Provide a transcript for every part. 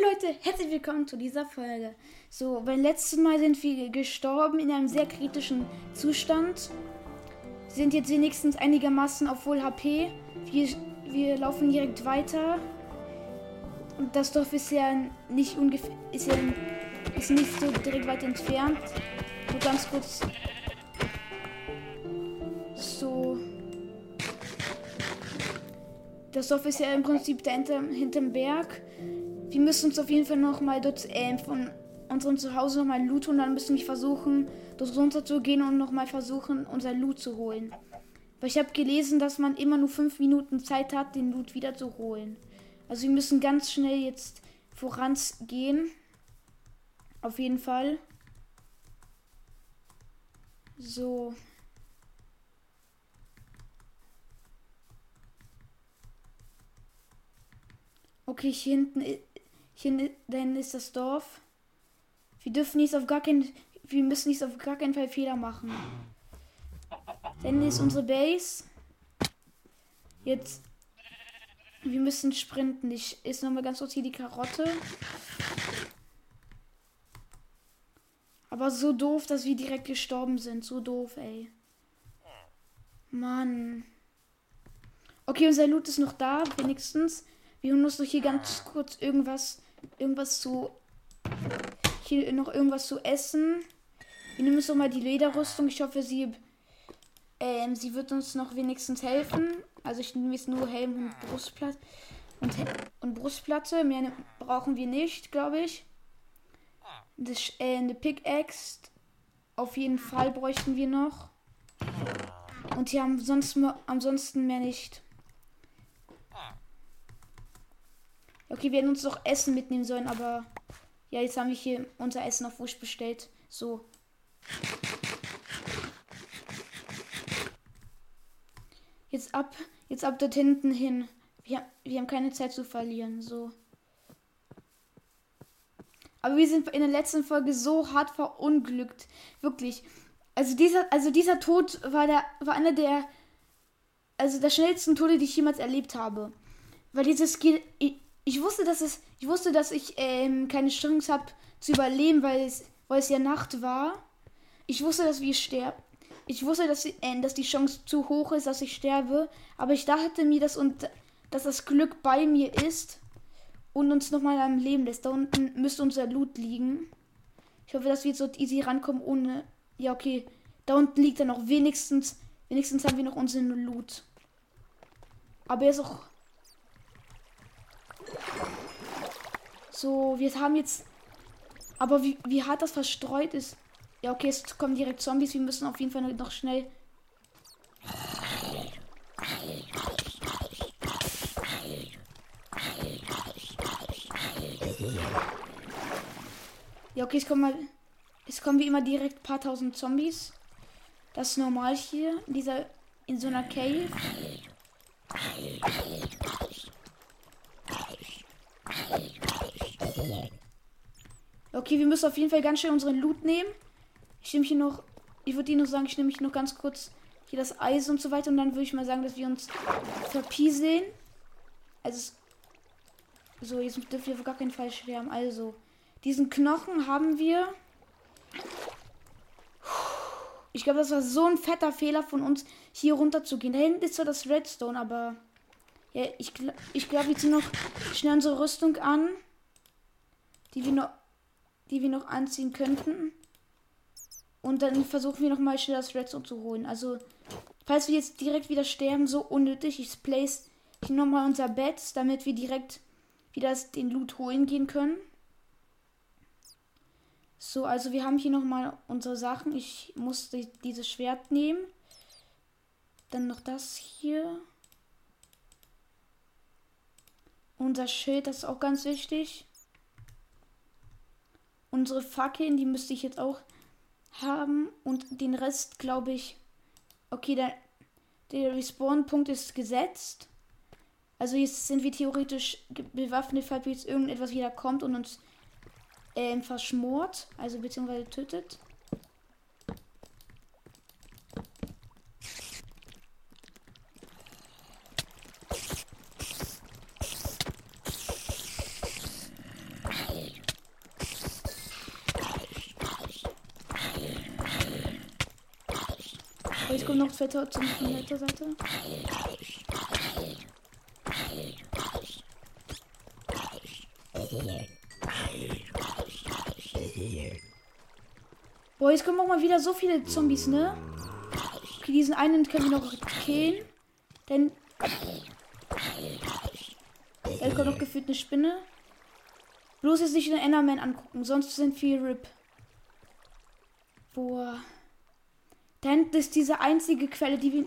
Moin Leute, herzlich willkommen zu dieser Folge. So, beim letzten Mal sind wir gestorben in einem sehr kritischen Zustand. Sind jetzt wenigstens einigermaßen auf Voll HP. Wir, wir laufen direkt weiter. Und das Dorf ist ja nicht ungefähr, ist ja ist nicht so direkt weit entfernt. So ganz kurz. So. Das Dorf ist ja im Prinzip dahinter, hinterm Berg. Wir müssen uns auf jeden Fall noch mal dort äh, von unserem Zuhause noch mal Loot und dann müssen wir versuchen, dort runter zu gehen und noch mal versuchen, unser Loot zu holen. Weil ich habe gelesen, dass man immer nur fünf Minuten Zeit hat, den Loot wieder zu holen. Also wir müssen ganz schnell jetzt vorangehen. Auf jeden Fall. So. Okay, hier hinten, hier hinten ist das Dorf. Wir dürfen nicht auf gar keinen, wir müssen nicht auf gar keinen Fall Fehler machen. Dann ist unsere Base. Jetzt, wir müssen sprinten. Ich ist nochmal ganz kurz hier die Karotte. Aber so doof, dass wir direkt gestorben sind. So doof, ey. Mann. Okay, unser Loot ist noch da, wenigstens. Wir holen uns noch hier ganz kurz irgendwas, irgendwas zu, hier noch irgendwas zu essen. Wir nehmen uns noch mal die Lederrüstung. Ich hoffe, sie, ähm, sie wird uns noch wenigstens helfen. Also ich nehme jetzt nur Helm und Brustplatte. Und, und Brustplatte. Mehr ne, brauchen wir nicht, glaube ich. Das, äh, eine Pickaxe. Auf jeden Fall bräuchten wir noch. Und hier haben sonst, ansonsten mehr nicht. Okay, wir hätten uns noch Essen mitnehmen sollen, aber ja, jetzt haben wir hier unser Essen auf Wusch bestellt. So. Jetzt ab, jetzt ab dort hinten hin. Wir, wir haben keine Zeit zu verlieren. So. Aber wir sind in der letzten Folge so hart verunglückt. Wirklich. Also dieser, also dieser Tod war der, war einer der, also der schnellsten Tode, die ich jemals erlebt habe. Weil dieses, ich wusste, dass es, ich wusste, dass ich ähm, keine Chance habe zu überleben, weil es, weil es ja Nacht war. Ich wusste, dass wir sterben. Ich wusste, dass, äh, dass die Chance zu hoch ist, dass ich sterbe. Aber ich dachte mir, dass, und, dass das Glück bei mir ist und uns nochmal am Leben lässt. Da unten müsste unser Loot liegen. Ich hoffe, dass wir so easy rankommen ohne. Ja, okay. Da unten liegt er noch. Wenigstens, wenigstens haben wir noch unseren Loot. Aber er ist auch So, wir haben jetzt. Aber wie, wie hart das verstreut ist. Ja, okay, es kommen direkt Zombies. Wir müssen auf jeden Fall noch schnell. Ja, okay, es kommen mal. Es kommen wie immer direkt ein paar tausend Zombies. Das ist normal hier. In dieser. In so einer Cave. Okay, wir müssen auf jeden Fall ganz schnell unseren Loot nehmen. Ich nehme hier noch, ich würde Ihnen noch sagen, ich nehme hier noch ganz kurz hier das Eis und so weiter und dann würde ich mal sagen, dass wir uns verpieseln. Also, so, jetzt dürfen wir auf gar keinen Fall sterben. Also, diesen Knochen haben wir. Ich glaube, das war so ein fetter Fehler von uns, hier runter zu gehen. Da hinten ist zwar das Redstone, aber. Ja, ich, ich glaube, wir ziehen noch schnell unsere Rüstung an. Die wir noch die wir noch anziehen könnten. Und dann versuchen wir nochmal schnell das Redstone zu holen. Also, falls wir jetzt direkt wieder sterben, so unnötig, ich place hier nochmal unser Bett, damit wir direkt wieder den Loot holen gehen können. So, also wir haben hier nochmal unsere Sachen. Ich musste dieses Schwert nehmen. Dann noch das hier. Unser Schild, das ist auch ganz wichtig. Unsere Fackeln, die müsste ich jetzt auch haben. Und den Rest, glaube ich. Okay, der, der Respawn-Punkt ist gesetzt. Also jetzt sind wir theoretisch bewaffnet, falls jetzt irgendetwas wieder kommt und uns äh, verschmort. Also beziehungsweise tötet. Jetzt kommt noch zwei Tor zum der Seite. Boah, jetzt kommen auch mal wieder so viele Zombies, ne? Okay, diesen einen können wir noch killen. Denn. Da kommt noch gefühlt eine Spinne. Bloß jetzt nicht den Enderman angucken, sonst sind viel RIP. Boah. Da hinten ist diese einzige Quelle, die wir,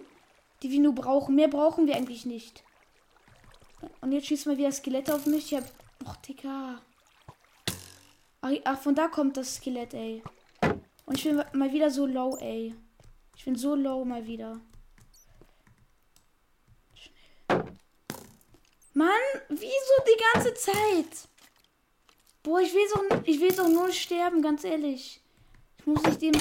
die wir nur brauchen. Mehr brauchen wir eigentlich nicht. Und jetzt schießt mal wieder Skelett auf mich. Ich hab. Och, Digga. Ach, ach, von da kommt das Skelett, ey. Und ich bin mal wieder so low, ey. Ich bin so low mal wieder. Mann, wieso die ganze Zeit? Boah, ich will doch, ich will doch nur sterben, ganz ehrlich. Ich muss nicht dem.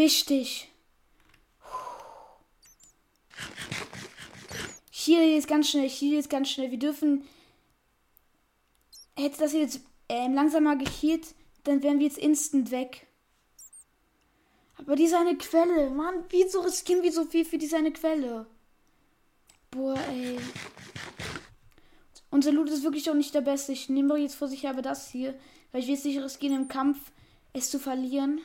Wichtig. Hier ist ganz schnell, hier ist ganz schnell. Wir dürfen. Hätte das jetzt ähm, langsamer gehielt, dann wären wir jetzt instant weg. Aber diese eine Quelle, Mann, wieso riskieren wir so viel für diese eine Quelle? Boah, ey. Unser Loot ist wirklich auch nicht der beste. Ich nehme jetzt vor sich aber das hier, weil ich will es nicht riskieren, im Kampf es zu verlieren.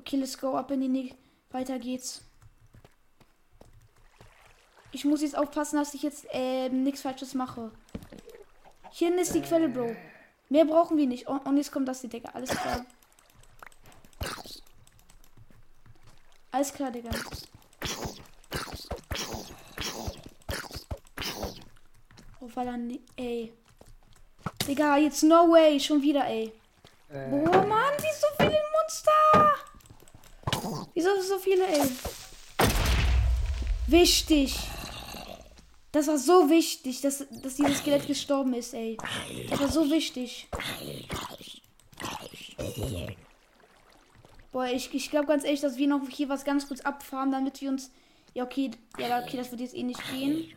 Okay, let's go ab in die Nähe. Weiter geht's. Ich muss jetzt aufpassen, dass ich jetzt äh, nichts Falsches mache. Hier ist die Quelle, Bro. Mehr brauchen wir nicht. Und, und jetzt kommt das die Decke. Alles klar. Alles klar, Digga. Oh, weil er ey. Digga, jetzt no way. Schon wieder, ey. Äh. Boah, Mann, wie so viele Monster. Wieso so viele, ey? Wichtig. Das war so wichtig, dass, dass dieses Skelett gestorben ist, ey. Das war so wichtig. Boah, ich, ich glaube ganz ehrlich, dass wir noch hier was ganz kurz abfahren, damit wir uns. Ja, okay. Ja, okay, das wird jetzt eh nicht gehen.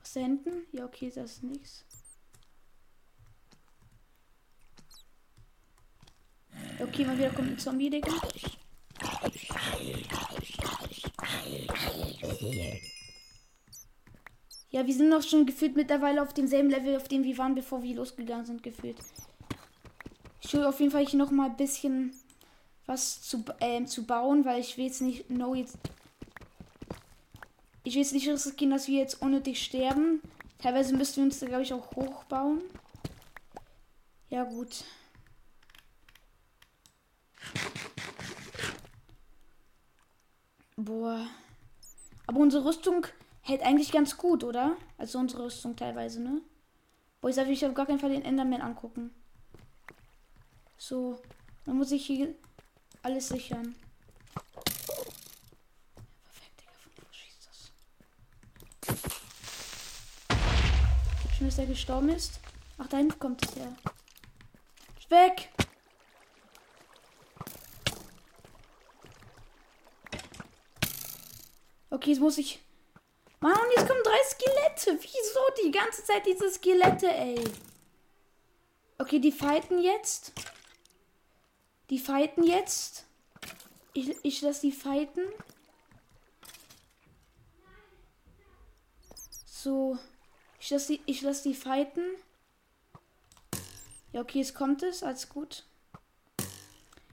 Was da hinten? Ja, okay, das ist nichts. Okay, mal wieder kommt ein Zombie, Digga. Ja, wir sind noch schon gefühlt mittlerweile auf demselben Level, auf dem wir waren, bevor wir losgegangen sind, gefühlt. Ich will auf jeden Fall hier noch mal ein bisschen was zu, äh, zu bauen, weil ich will jetzt nicht, no, jetzt. Ich will jetzt nicht riskieren, dass wir jetzt unnötig sterben. Teilweise müssten wir uns da, glaube ich, auch hochbauen. Ja, gut. Boah. Aber unsere Rüstung hält eigentlich ganz gut, oder? Also unsere Rüstung teilweise, ne? Boah, ich sag, ich auf gar keinen Fall den Enderman angucken. So. Dann muss ich hier alles sichern. Perfekt, Digga. Von wo schießt das? Schön, dass er gestorben ist. Ach, da hinten kommt es ja. Weg! Okay, jetzt muss ich. Mann, jetzt kommen drei Skelette. Wieso die ganze Zeit diese Skelette, ey? Okay, die fighten jetzt. Die fighten jetzt. Ich, ich lasse die fighten. So. Ich lasse die, ich lass die fighten. Ja, okay, jetzt kommt es. Alles gut.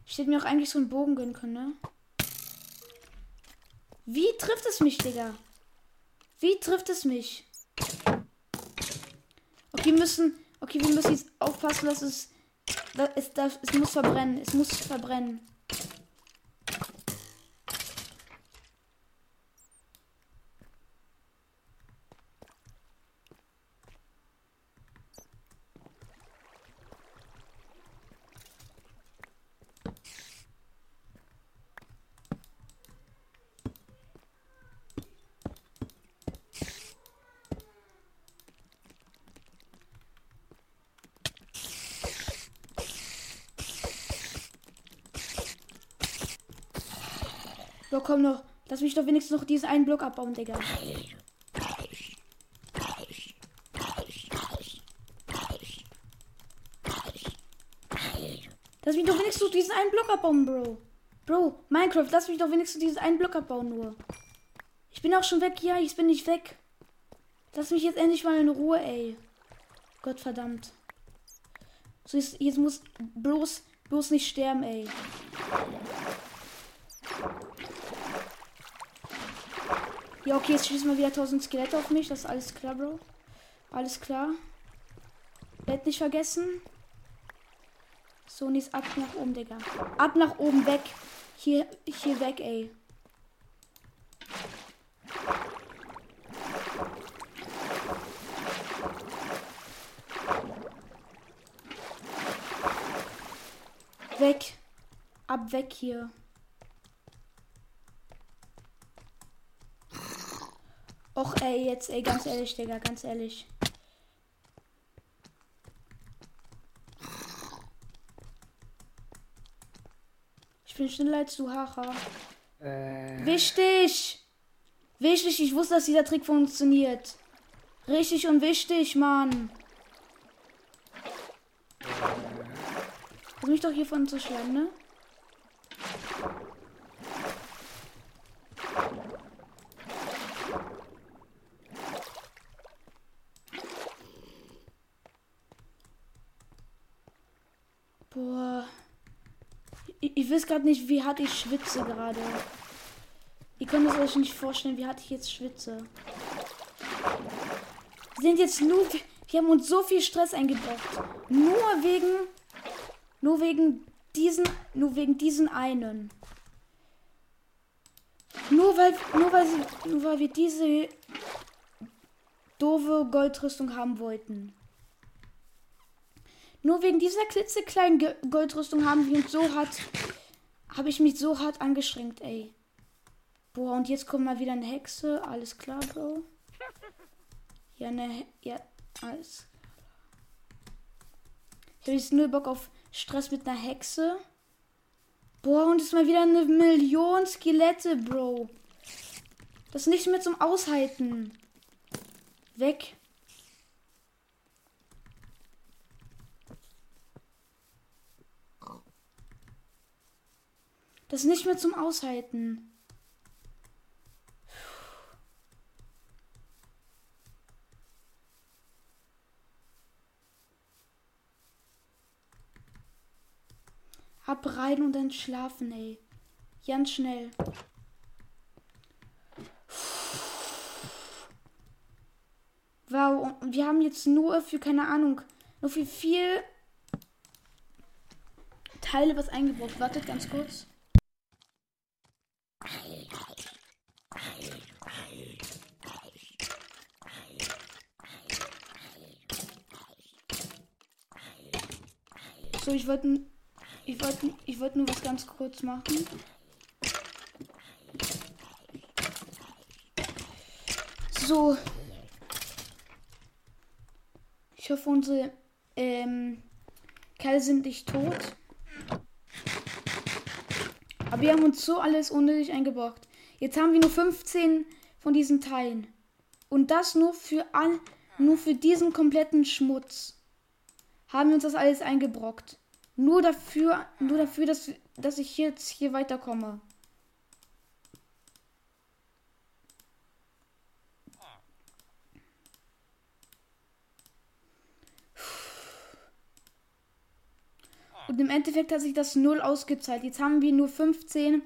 Ich hätte mir auch eigentlich so einen Bogen gönnen können, ne? Wie trifft es mich, Digga? Wie trifft es mich? Okay, wir müssen. Okay, wir müssen jetzt aufpassen, dass es. Dass es, dass, es muss verbrennen. Es muss verbrennen. Bro, komm noch. Lass mich doch wenigstens noch diesen einen Block abbauen, Digga. Lass mich doch wenigstens diesen einen Block abbauen, Bro. Bro, Minecraft, lass mich doch wenigstens diesen einen Block abbauen nur. Ich bin auch schon weg. Ja, ich bin nicht weg. Lass mich jetzt endlich mal in Ruhe, ey. Gott verdammt. So, jetzt, jetzt muss bloß, bloß nicht sterben, ey. Ja, okay, jetzt schießen wir wieder 1000 Skelette auf mich. Das ist alles klar, Bro. Alles klar. Bett nicht vergessen. So, und jetzt ab nach oben, Digga. Ab nach oben, weg. Hier, hier weg, ey. Weg. Ab weg hier. Och, ey, jetzt, ey, ganz ehrlich, Digga, ganz ehrlich. Ich bin schneller als du, Haha. Äh, Wichtig! Wichtig, ich wusste, dass dieser Trick funktioniert. Richtig und wichtig, Mann. Lass mich doch hiervon zu schlagen, ne? Boah. Ich, ich weiß gerade nicht, wie hart ich schwitze gerade. Ihr könnt es euch nicht vorstellen, wie hart ich jetzt schwitze. Wir sind jetzt nur. Wir haben uns so viel Stress eingebracht. Nur wegen. Nur wegen diesen. Nur wegen diesen einen. Nur weil. Nur weil. Nur weil wir diese doofe Goldrüstung haben wollten. Nur wegen dieser klitzekleinen Goldrüstung haben wir uns so hart. Habe ich mich so hart angestrengt, ey. Boah, und jetzt kommt mal wieder eine Hexe. Alles klar, Bro. Ja. He ja, alles. Ich habe jetzt nur Bock auf Stress mit einer Hexe. Boah, und ist mal wieder eine Million Skelette, Bro. Das ist nicht mehr zum Aushalten. Weg. Das ist nicht mehr zum Aushalten. Ab rein und dann schlafen, ey. Ganz schnell. Wow, und wir haben jetzt nur für, keine Ahnung, nur für vier Teile was eingebaut. Wartet ganz kurz. So, ich wollte ich wollte ich wollte nur was ganz kurz machen. So. Ich hoffe, unsere ähm, Kerle sind nicht tot. Aber wir haben uns so alles unnötig eingebracht. Jetzt haben wir nur 15 von diesen Teilen. Und das nur für all, nur für diesen kompletten Schmutz. Haben wir uns das alles eingebrockt. Nur dafür, nur dafür, dass, dass ich jetzt hier weiterkomme. Endeffekt hat sich das null ausgezahlt. Jetzt haben wir nur 15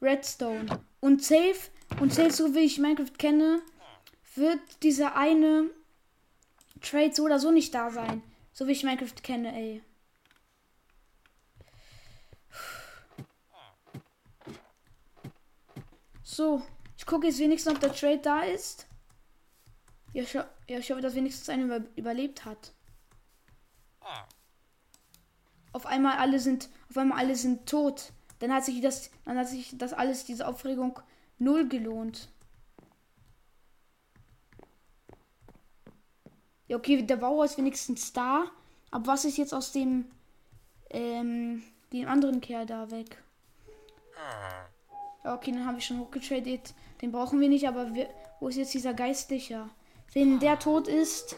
Redstone. Und safe, und safe, so wie ich Minecraft kenne, wird dieser eine Trade so oder so nicht da sein. So wie ich Minecraft kenne, ey. So, ich gucke jetzt wenigstens, ob der Trade da ist. Ja, ich, ja, ich hoffe, dass wenigstens einer über überlebt hat. Auf einmal alle sind, auf einmal alle sind tot. Dann hat sich das, dann hat sich das alles, diese Aufregung null gelohnt. Ja, okay, der Bauer ist wenigstens da. Aber was ist jetzt aus dem, ähm, dem anderen Kerl da weg? Ja, okay, dann habe ich schon hochgetradet. Den brauchen wir nicht, aber wir, wo ist jetzt dieser Geistliche? Wenn der tot ist,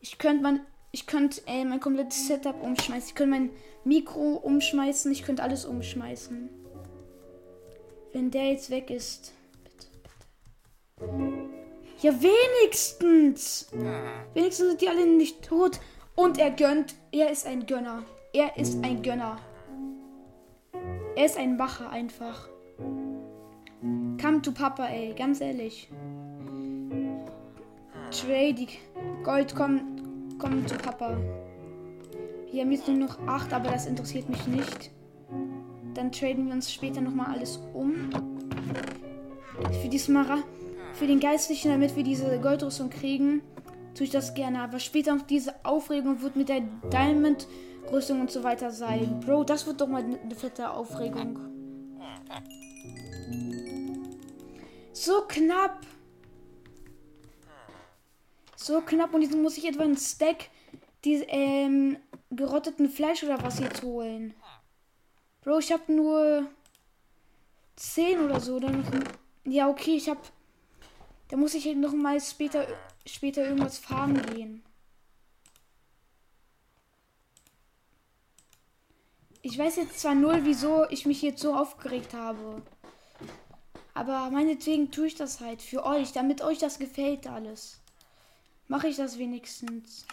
ich könnte man, ich könnte äh, mein komplettes Setup umschmeißen. Ich könnte mein Mikro umschmeißen. Ich könnte alles umschmeißen. Wenn der jetzt weg ist. Bitte, bitte. Ja, wenigstens. Wenigstens sind die alle nicht tot. Und er gönnt. Er ist ein Gönner. Er ist ein Gönner. Er ist ein Wacher einfach. Come to Papa, ey. Ganz ehrlich. Trade. Gold, komm, komm zu Papa. Wir haben jetzt nur noch 8, aber das interessiert mich nicht. Dann traden wir uns später nochmal alles um. Für die Smara, für den Geistlichen, damit wir diese Goldrüstung kriegen, tue ich das gerne. Aber später noch diese Aufregung wird mit der Diamond-Rüstung und so weiter sein. Bro, das wird doch mal eine fette Aufregung. So knapp. So knapp. Und jetzt muss ich etwa einen Stack diese, ähm, gerotteten Fleisch oder was jetzt holen. Bro, ich habe nur 10 oder so. Dann, ja, okay, ich habe. Da muss ich noch mal später, später irgendwas farmen gehen. Ich weiß jetzt zwar null, wieso ich mich jetzt so aufgeregt habe. Aber meinetwegen tue ich das halt für euch, damit euch das gefällt alles. Mache ich das wenigstens.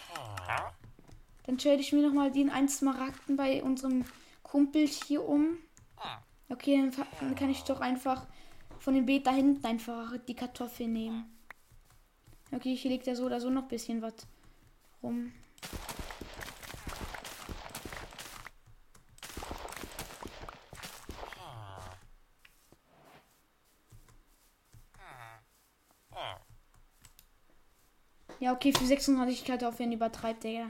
Dann trade ich mir nochmal den 1 Smaragden bei unserem Kumpel hier um. Okay, dann kann ich doch einfach von dem Beet da hinten einfach die Kartoffel nehmen. Okay, hier liegt ja so oder so noch ein bisschen was rum. Ja, okay, für 36 Kartoffeln übertreibt der. Ja.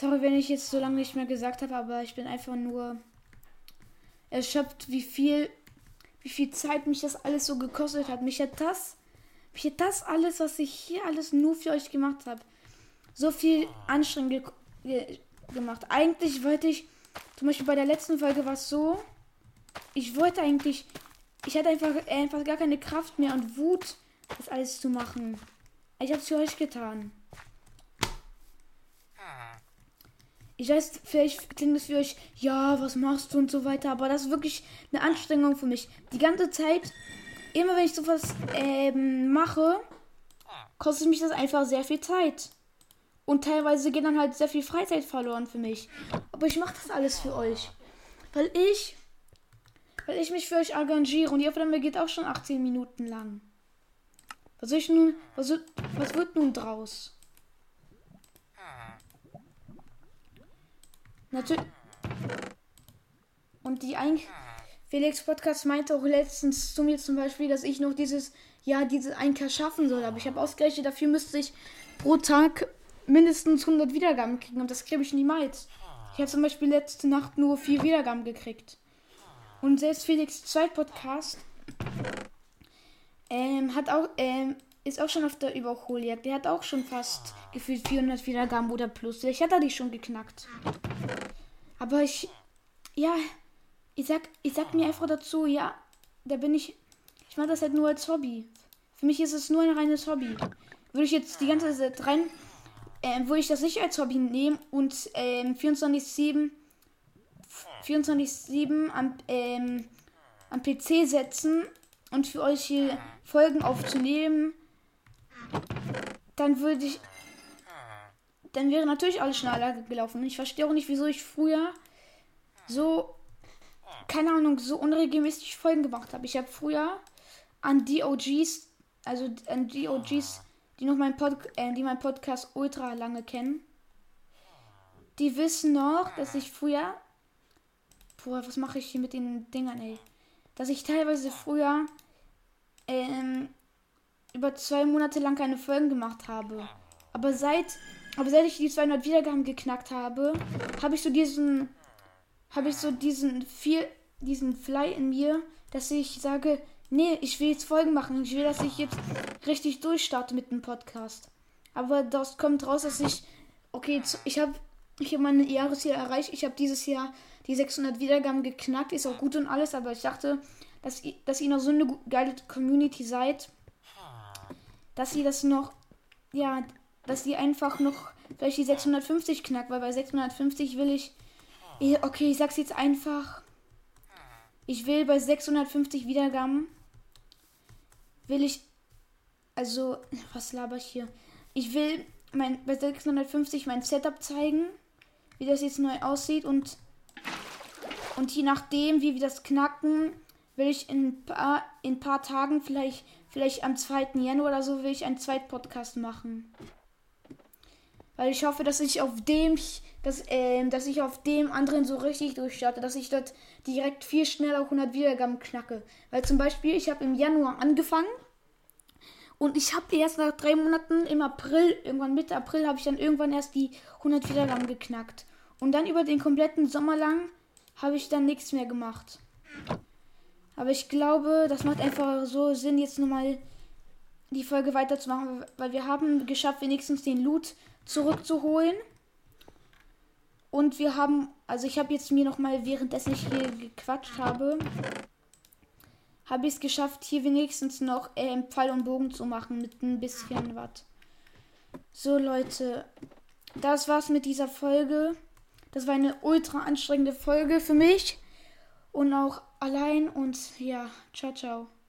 Sorry, wenn ich jetzt so lange nicht mehr gesagt habe, aber ich bin einfach nur erschöpft, wie viel, wie viel Zeit mich das alles so gekostet hat. Mich hat das, mich hat das alles, was ich hier alles nur für euch gemacht habe, so viel anstrengend ge ge gemacht. Eigentlich wollte ich, zum Beispiel bei der letzten Folge war es so, ich wollte eigentlich, ich hatte einfach, einfach gar keine Kraft mehr und Wut, das alles zu machen. Ich habe es für euch getan. Ich weiß, vielleicht klingt es für euch, ja, was machst du und so weiter, aber das ist wirklich eine Anstrengung für mich. Die ganze Zeit, immer wenn ich sowas ähm, mache, kostet mich das einfach sehr viel Zeit. Und teilweise geht dann halt sehr viel Freizeit verloren für mich. Aber ich mache das alles für euch. Weil ich, weil ich mich für euch engagiere und die Aufnahme geht auch schon 18 Minuten lang. Was soll ich nun, was, was wird nun draus? Natürlich. Und die eigentlich. Felix Podcast meinte auch letztens zu mir zum Beispiel, dass ich noch dieses, ja, diese 1K schaffen soll. Aber ich habe ausgerechnet, dafür müsste ich pro Tag mindestens 100 Wiedergaben kriegen. Und das kriege ich niemals. Ich habe zum Beispiel letzte Nacht nur 4 Wiedergaben gekriegt. Und selbst Felix Zweit Podcast ähm, hat auch, ähm, ist auch schon auf der Überholjagd. Der hat auch schon fast gefühlt 400 Wiedergaben oder plus. Vielleicht hat er die schon geknackt. Aber ich, ja, ich sag, ich sag mir einfach dazu, ja, da bin ich, ich mache das halt nur als Hobby. Für mich ist es nur ein reines Hobby. Würde ich jetzt die ganze Zeit rein, äh, würde ich das nicht als Hobby nehmen und ähm, 24-7 24-7 am, ähm, am PC setzen und für euch hier Folgen aufzunehmen, dann würde ich. Dann wäre natürlich alles schneller gelaufen. Ich verstehe auch nicht, wieso ich früher so, keine Ahnung, so unregelmäßig Folgen gemacht habe. Ich habe früher an die OGs, also an die OGs, die noch mein Pod äh, die mein Podcast ultra lange kennen. Die wissen noch, dass ich früher. Boah, was mache ich hier mit den Dingern, ey? Dass ich teilweise früher ähm, über zwei Monate lang keine Folgen gemacht habe. Aber seit, aber seit ich die 200 Wiedergaben geknackt habe, habe ich so diesen, habe ich so diesen viel, diesen Fly in mir, dass ich sage, nee, ich will jetzt Folgen machen. Ich will, dass ich jetzt richtig durchstarte mit dem Podcast. Aber das kommt raus, dass ich, okay, ich habe, ich habe meine Jahresziel erreicht. Ich habe dieses Jahr die 600 Wiedergaben geknackt. Ist auch gut und alles, aber ich dachte, dass, dass ihr noch so eine geile Community seid, dass ihr das noch, ja, dass ihr einfach noch vielleicht die 650 knackt, weil bei 650 will ich, okay, ich sag's jetzt einfach, ich will bei 650 Wiedergaben, will ich, also, was laber ich hier? Ich will mein, bei 650 mein Setup zeigen, wie das jetzt neu aussieht und, und je nachdem, wie wir das knacken, will ich in ein paar, in paar Tagen, vielleicht, vielleicht am 2. Januar oder so, will ich einen zweiten Podcast machen. Weil ich hoffe, dass ich auf dem, dass, äh, dass ich auf dem anderen so richtig durchstarte, dass ich dort direkt viel schneller 100 Wiedergaben knacke. Weil zum Beispiel, ich habe im Januar angefangen und ich habe erst nach drei Monaten im April, irgendwann Mitte April, habe ich dann irgendwann erst die 100 Wiedergaben geknackt. Und dann über den kompletten Sommer lang habe ich dann nichts mehr gemacht. Aber ich glaube, das macht einfach so Sinn, jetzt nochmal die Folge weiterzumachen, weil wir haben geschafft, wenigstens den Loot zurückzuholen. Und wir haben, also ich habe jetzt mir nochmal, währenddessen ich hier gequatscht habe, habe ich es geschafft, hier wenigstens noch äh, Pfeil und Bogen zu machen mit ein bisschen was. So Leute, das war's mit dieser Folge. Das war eine ultra anstrengende Folge für mich und auch allein und ja, ciao, ciao.